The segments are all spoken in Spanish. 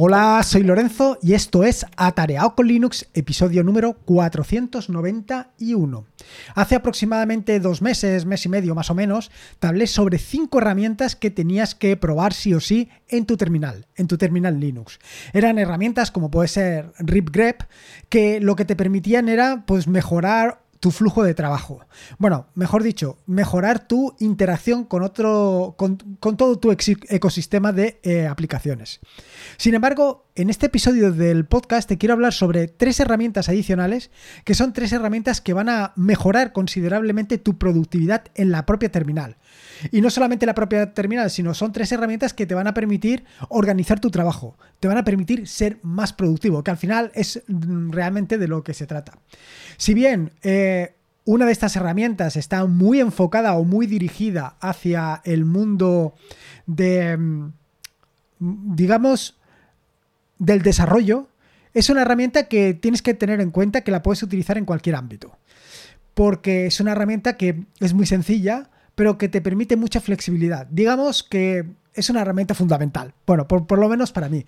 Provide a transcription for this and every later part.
Hola, soy Lorenzo y esto es Atareado con Linux, episodio número 491. Hace aproximadamente dos meses, mes y medio más o menos, te hablé sobre cinco herramientas que tenías que probar sí o sí en tu terminal, en tu terminal Linux. Eran herramientas como puede ser RipGrep, que lo que te permitían era pues mejorar tu flujo de trabajo. Bueno, mejor dicho, mejorar tu interacción con otro, con, todo tu ecosistema de eh, aplicaciones. Sin embargo, en este episodio del podcast te quiero hablar sobre tres herramientas adicionales, que son tres herramientas que van a mejorar considerablemente tu productividad en la propia terminal. Y no solamente la propia terminal, sino son tres herramientas que te van a permitir organizar tu trabajo, te van a permitir ser más productivo, que al final es mm, realmente de lo que se trata. Si bien eh, una de estas herramientas está muy enfocada o muy dirigida hacia el mundo de, mm, digamos, del desarrollo, es una herramienta que tienes que tener en cuenta que la puedes utilizar en cualquier ámbito. Porque es una herramienta que es muy sencilla, pero que te permite mucha flexibilidad. Digamos que es una herramienta fundamental. Bueno, por, lo menos para mí.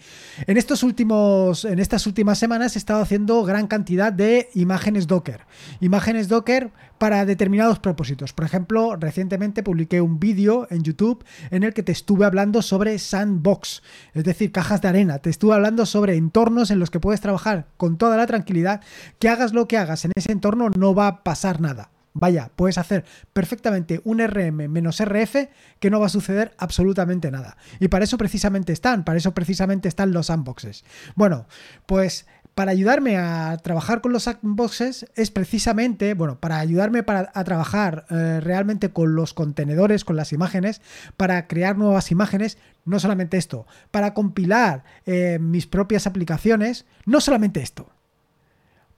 En, estos últimos, en estas últimas semanas he estado haciendo gran cantidad de imágenes Docker. Imágenes Docker para determinados propósitos. Por ejemplo, recientemente publiqué un vídeo en YouTube en el que te estuve hablando sobre sandbox, es decir, cajas de arena. Te estuve hablando sobre entornos en los que puedes trabajar con toda la tranquilidad, que hagas lo que hagas en ese entorno no va a pasar nada. Vaya, puedes hacer perfectamente un RM menos RF que no va a suceder absolutamente nada. Y para eso precisamente están, para eso precisamente están los sandboxes. Bueno, pues para ayudarme a trabajar con los sandboxes es precisamente, bueno, para ayudarme a trabajar eh, realmente con los contenedores, con las imágenes, para crear nuevas imágenes, no solamente esto, para compilar eh, mis propias aplicaciones, no solamente esto,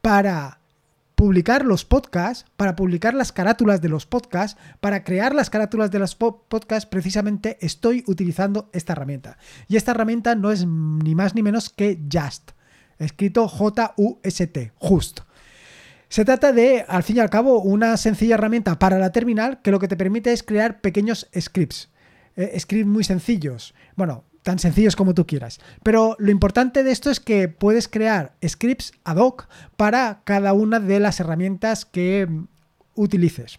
para publicar los podcasts, para publicar las carátulas de los podcasts, para crear las carátulas de los podcasts, precisamente estoy utilizando esta herramienta. Y esta herramienta no es ni más ni menos que Just, escrito J-U-S-T, Just. Se trata de, al fin y al cabo, una sencilla herramienta para la terminal que lo que te permite es crear pequeños scripts. Eh, scripts muy sencillos. Bueno, tan sencillos como tú quieras. Pero lo importante de esto es que puedes crear scripts ad hoc para cada una de las herramientas que utilices.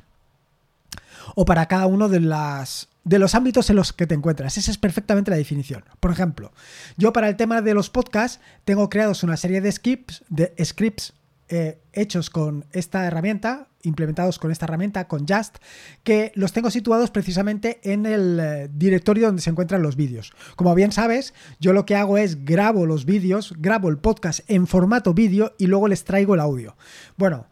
O para cada uno de las de los ámbitos en los que te encuentras. Esa es perfectamente la definición. Por ejemplo, yo para el tema de los podcasts tengo creados una serie de scripts, de scripts eh, hechos con esta herramienta, implementados con esta herramienta, con Just, que los tengo situados precisamente en el eh, directorio donde se encuentran los vídeos. Como bien sabes, yo lo que hago es grabo los vídeos, grabo el podcast en formato vídeo y luego les traigo el audio. Bueno,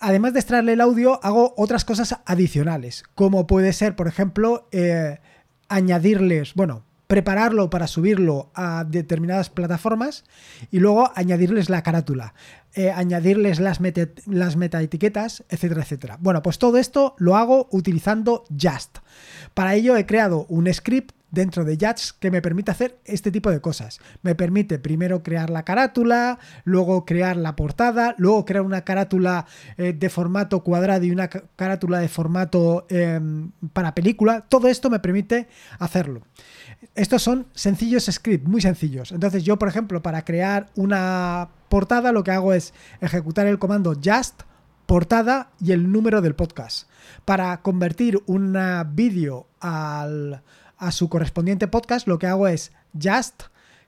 además de extraerle el audio, hago otras cosas adicionales, como puede ser, por ejemplo, eh, añadirles, bueno, prepararlo para subirlo a determinadas plataformas y luego añadirles la carátula, eh, añadirles las, meta, las metaetiquetas, etcétera, etcétera. Bueno, pues todo esto lo hago utilizando Just. Para ello he creado un script dentro de Just que me permite hacer este tipo de cosas. Me permite primero crear la carátula, luego crear la portada, luego crear una carátula eh, de formato cuadrado y una carátula de formato em, para película. Todo esto me permite hacerlo. Estos son sencillos scripts, muy sencillos. Entonces yo, por ejemplo, para crear una portada lo que hago es ejecutar el comando just portada y el número del podcast. Para convertir un vídeo a su correspondiente podcast lo que hago es just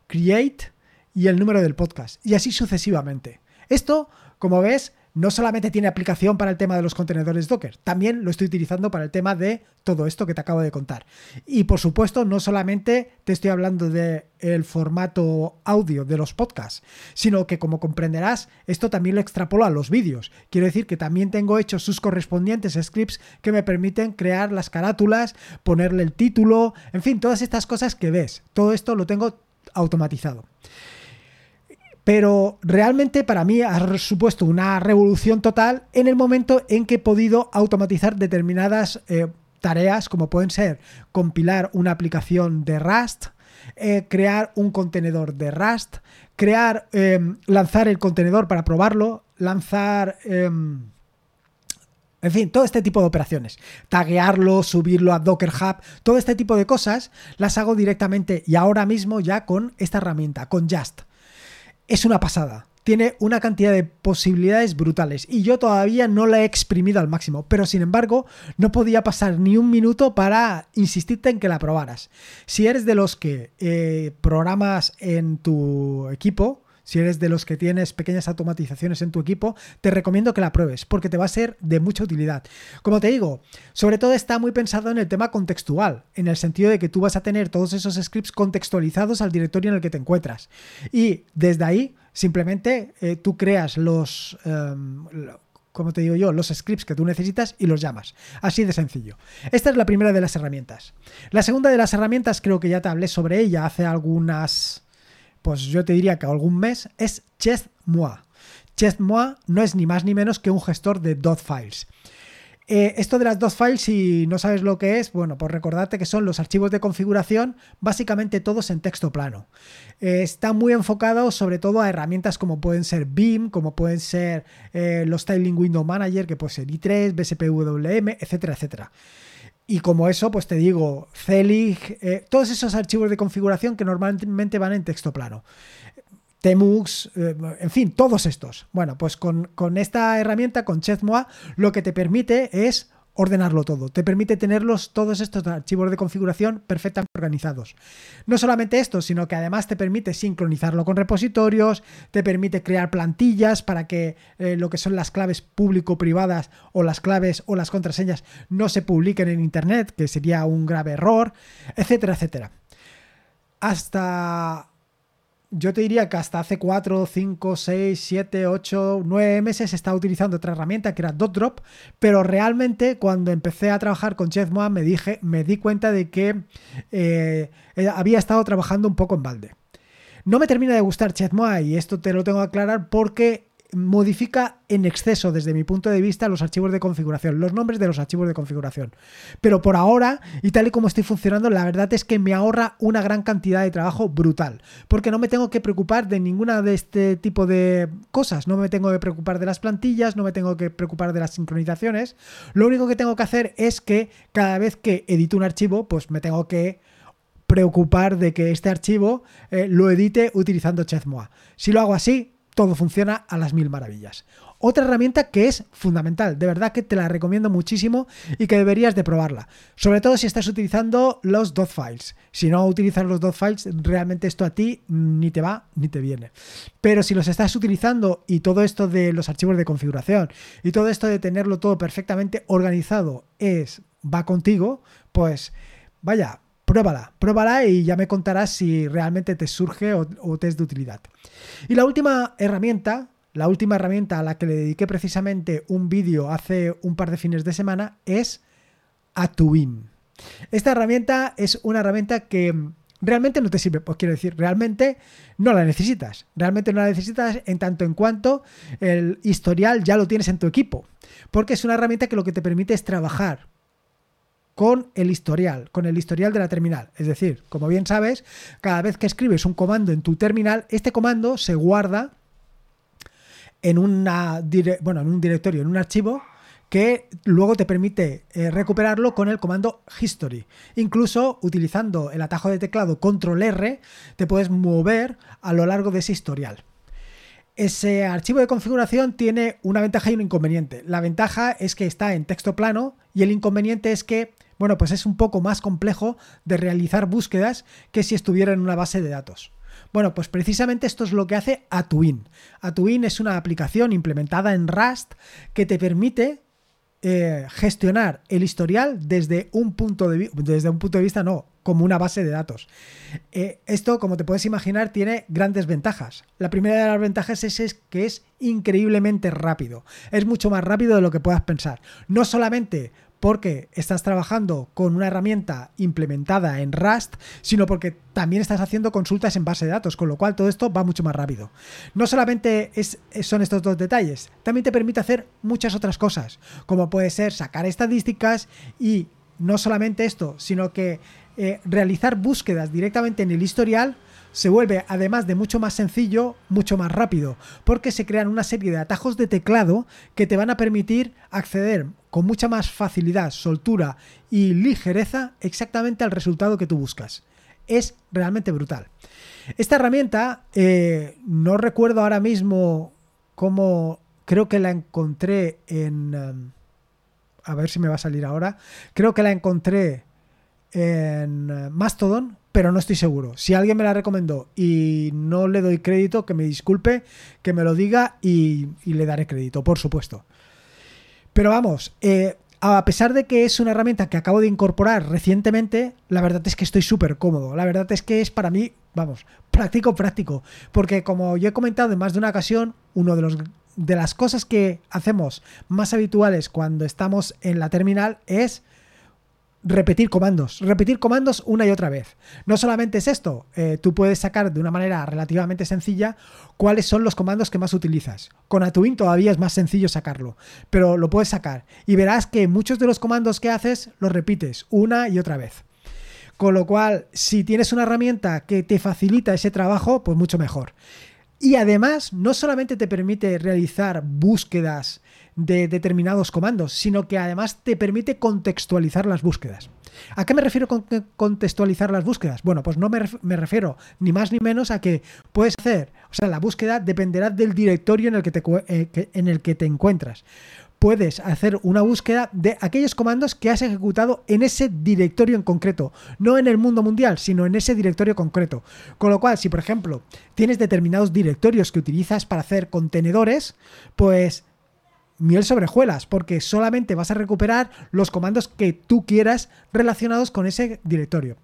create y el número del podcast. Y así sucesivamente. Esto, como ves, no solamente tiene aplicación para el tema de los contenedores Docker, también lo estoy utilizando para el tema de todo esto que te acabo de contar. Y por supuesto, no solamente te estoy hablando del el formato audio de los podcasts, sino que como comprenderás, esto también lo extrapolo a los vídeos. Quiero decir que también tengo hechos sus correspondientes scripts que me permiten crear las carátulas, ponerle el título, en fin, todas estas cosas que ves. Todo esto lo tengo automatizado. Pero realmente para mí ha supuesto una revolución total en el momento en que he podido automatizar determinadas eh, tareas como pueden ser compilar una aplicación de Rust, eh, crear un contenedor de Rust, crear, em, lanzar el contenedor para probarlo, lanzar em, En fin, todo este tipo de operaciones. Taguearlo, subirlo a Docker Hub, todo este tipo de cosas las hago directamente y ahora mismo ya con esta herramienta, con Just. Es una pasada. Tiene una cantidad de posibilidades brutales y yo todavía no la he exprimido al máximo, pero sin embargo no podía pasar ni un minuto para insistirte en que la probaras. Si eres de los que eh, programas en tu equipo, si eres de los que tienes pequeñas automatizaciones en tu equipo, te recomiendo que la pruebes porque te va a ser de mucha utilidad. Como te digo, sobre todo está muy pensado en el tema contextual, en el sentido de que tú vas a tener todos esos scripts contextualizados al directorio en el que te encuentras. Y desde ahí, simplemente eh, tú creas los... Em, como te digo yo, los scripts que tú necesitas y los llamas. Así de sencillo. Esta es la primera de las herramientas. La segunda de las herramientas, creo que ya te hablé sobre ella hace algunas pues yo te diría que algún mes, es ChestMoa. ChestMoa no es ni más ni menos que un gestor de dot files. Eh, esto de las dot files, si no sabes lo que es, bueno, pues recordarte que son los archivos de configuración, básicamente todos en texto plano. Eh, está muy enfocado sobre todo a herramientas como pueden ser BIM, como pueden ser eh, los Styling Window Manager, que puede ser i3, BSPWM, etcétera, etcétera. Y como eso, pues te digo, Celig, eh, todos esos archivos de configuración que normalmente van en texto plano. Temux, eh, en fin, todos estos. Bueno, pues con, con esta herramienta, con Chezmoa, lo que te permite es ordenarlo todo. Te permite tenerlos todos estos archivos de configuración perfectamente organizados. No solamente esto, sino que además te permite sincronizarlo con repositorios, te permite crear plantillas para que eh, lo que son las claves público-privadas o las claves o las contraseñas no se publiquen en Internet, que sería un grave error, etcétera, etcétera. Hasta yo te diría que hasta hace 4, 5, 6, 7, 8, 9 meses estaba utilizando otra herramienta que era DotDrop, pero realmente cuando empecé a trabajar con ChefMoa me, dije, me di cuenta de que eh, eh, había estado trabajando un poco en balde. No me termina de gustar ChefMoa y esto te lo tengo que aclarar porque modifica en exceso desde mi punto de vista los archivos de configuración, los nombres de los archivos de configuración. Pero por ahora, y tal y como estoy funcionando, la verdad es que me ahorra una gran cantidad de trabajo brutal, porque no me tengo que preocupar de ninguna de este tipo de cosas, no me tengo que preocupar de las plantillas, no me tengo que preocupar de las sincronizaciones, lo único que tengo que hacer es que cada vez que edito un archivo, pues me tengo que preocupar de que este archivo eh, lo edite utilizando Chezmoa. Si lo hago así, todo funciona a las mil maravillas. Otra herramienta que es fundamental, de verdad que te la recomiendo muchísimo y que deberías de probarla. Sobre todo si estás utilizando los dot files. Si no utilizas los dot files, realmente esto a ti ni te va ni te viene. Pero si los estás utilizando y todo esto de los archivos de configuración y todo esto de tenerlo todo perfectamente organizado es va contigo, pues vaya, pruébala, pruébala y ya me contarás si realmente te surge o, te es de utilidad. Y la última herramienta, la última herramienta a la que le dediqué precisamente un vídeo hace un par de fines de semana es Atuin. Esta herramienta es una herramienta que realmente no te sirve, pues quiero decir, realmente no la necesitas. Realmente no la necesitas en tanto en cuanto el historial ya lo tienes en tu equipo. Porque es una herramienta que lo que te permite es trabajar con el historial, con el historial de la terminal. Es decir, como bien sabes, cada vez que escribes un comando en tu terminal, este comando se guarda en, una bueno, en un directorio, en un archivo que luego te permite eh, recuperarlo con el comando history. Incluso utilizando el atajo de teclado control R, te puedes mover a lo largo de ese historial. Ese archivo de configuración tiene una ventaja y un inconveniente. La ventaja es que está en texto plano y el inconveniente es que bueno, pues es un poco más complejo de realizar búsquedas que si estuviera en una base de datos. Bueno, pues precisamente esto es lo que hace Atuin. Atuin es una aplicación implementada en Rust que te permite eh, gestionar el historial desde un punto de desde un punto de vista no como una base de datos. Eh, esto, como te puedes imaginar, tiene grandes ventajas. La primera de las ventajas es, es, que es increíblemente rápido. Es mucho más rápido de lo que puedas pensar. No solamente porque estás trabajando con una herramienta implementada en Rust, sino porque también estás haciendo consultas en base de datos, con lo cual todo esto va mucho más rápido. No solamente son estos dos detalles, también te permite hacer muchas otras cosas, como puede ser sacar estadísticas y no solamente esto, sino que eh, realizar búsquedas directamente en el historial se vuelve, además de mucho más sencillo, mucho más rápido, porque se crean una serie de atajos de teclado que te van a permitir acceder con mucha más facilidad, soltura y ligereza exactamente al resultado que tú buscas. Es realmente brutal. Esta herramienta, eh, no recuerdo ahora mismo cómo, creo que la encontré en... Um, a ver si me va a salir ahora. Creo que la encontré en uh, Mastodon, pero no estoy seguro. Si alguien me la recomendó y no le doy crédito, que me disculpe, que me lo diga y, le daré crédito, por supuesto. Pero vamos, eh, a pesar de que es una herramienta que acabo de incorporar recientemente, la verdad es que estoy súper cómodo. La verdad es que es para mí, vamos, práctico, práctico. Porque como yo he comentado en más de una ocasión, uno de los de las cosas que hacemos más habituales cuando estamos en la terminal es repetir comandos, repetir comandos una y otra vez. No solamente es esto, eh, tú puedes sacar de una manera relativamente sencilla cuáles son los comandos que más utilizas. Con Atuin todavía es más sencillo sacarlo, pero lo puedes sacar y verás que muchos de los comandos que haces los repites una y otra vez. Con lo cual, si tienes una herramienta que te facilita ese trabajo, pues mucho mejor. Y además, no solamente te permite realizar búsquedas de determinados comandos, sino que además te permite contextualizar las búsquedas. ¿A qué me refiero con contextualizar las búsquedas? Bueno, pues no me, refiero ni más ni menos a que puedes hacer, o sea, la búsqueda dependerá del directorio en el que te, eh, en el que te encuentras puedes hacer una búsqueda de aquellos comandos que has ejecutado en ese directorio en concreto, no en el mundo mundial, sino en ese directorio concreto. Con lo cual, si por ejemplo tienes determinados directorios que utilizas para hacer contenedores, pues miel sobre hojuelas, porque solamente vas a recuperar los comandos que tú quieras relacionados con ese directorio.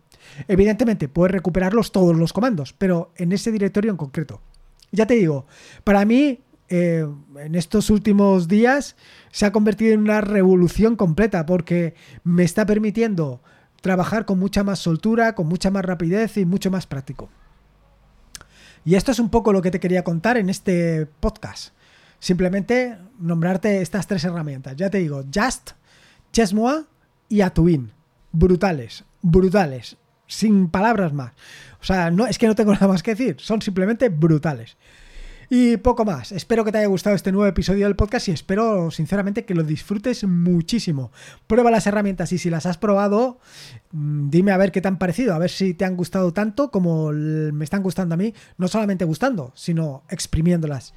Evidentemente, puedes recuperarlos todos los comandos, pero en ese directorio en concreto. Ya te digo, para mí eh, en estos últimos días se ha convertido en una revolución completa porque me está permitiendo trabajar con mucha más soltura, con mucha más rapidez y mucho más práctico. Y esto es un poco lo que te quería contar en este podcast. Simplemente nombrarte estas tres herramientas. Ya te digo, Just, Chesmoa y Atuin. Brutales, brutales. Sin palabras más. O sea, no, es que no tengo nada más que decir. Son simplemente brutales. Y poco más. Espero que te haya gustado este nuevo episodio del podcast y espero sinceramente que lo disfrutes muchísimo. Prueba las herramientas y si las has probado, mm, dime a ver qué te han parecido, a ver si te han gustado tanto como me están gustando a mí, no solamente gustando, sino exprimiéndolas.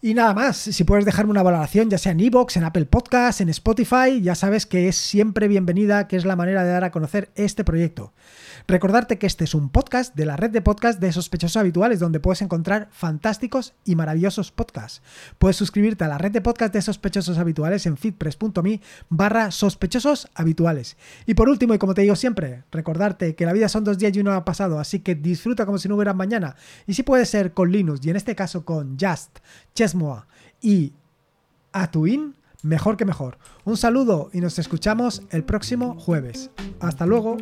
Y nada más, si puedes dejarme una valoración, ya sea en Evox, en Apple Podcasts, en Spotify, ya sabes que es siempre bienvenida, que es la manera de dar a conocer este proyecto. Recordarte que este es un podcast de la red de podcast de sospechosos habituales, donde puedes encontrar fantásticos y maravillosos podcasts. Puedes suscribirte a la red de podcast de sospechosos habituales en feedpress.me barra sospechosos habituales. Y por último, y como te digo siempre, recordarte que la vida son dos días y uno ha pasado, así que disfruta como si no hubiera mañana. Y si puede ser con Linux, y en este caso con Just, Y Atuin, mejor que mejor. Un saludo y nos escuchamos el próximo jueves. Hasta luego.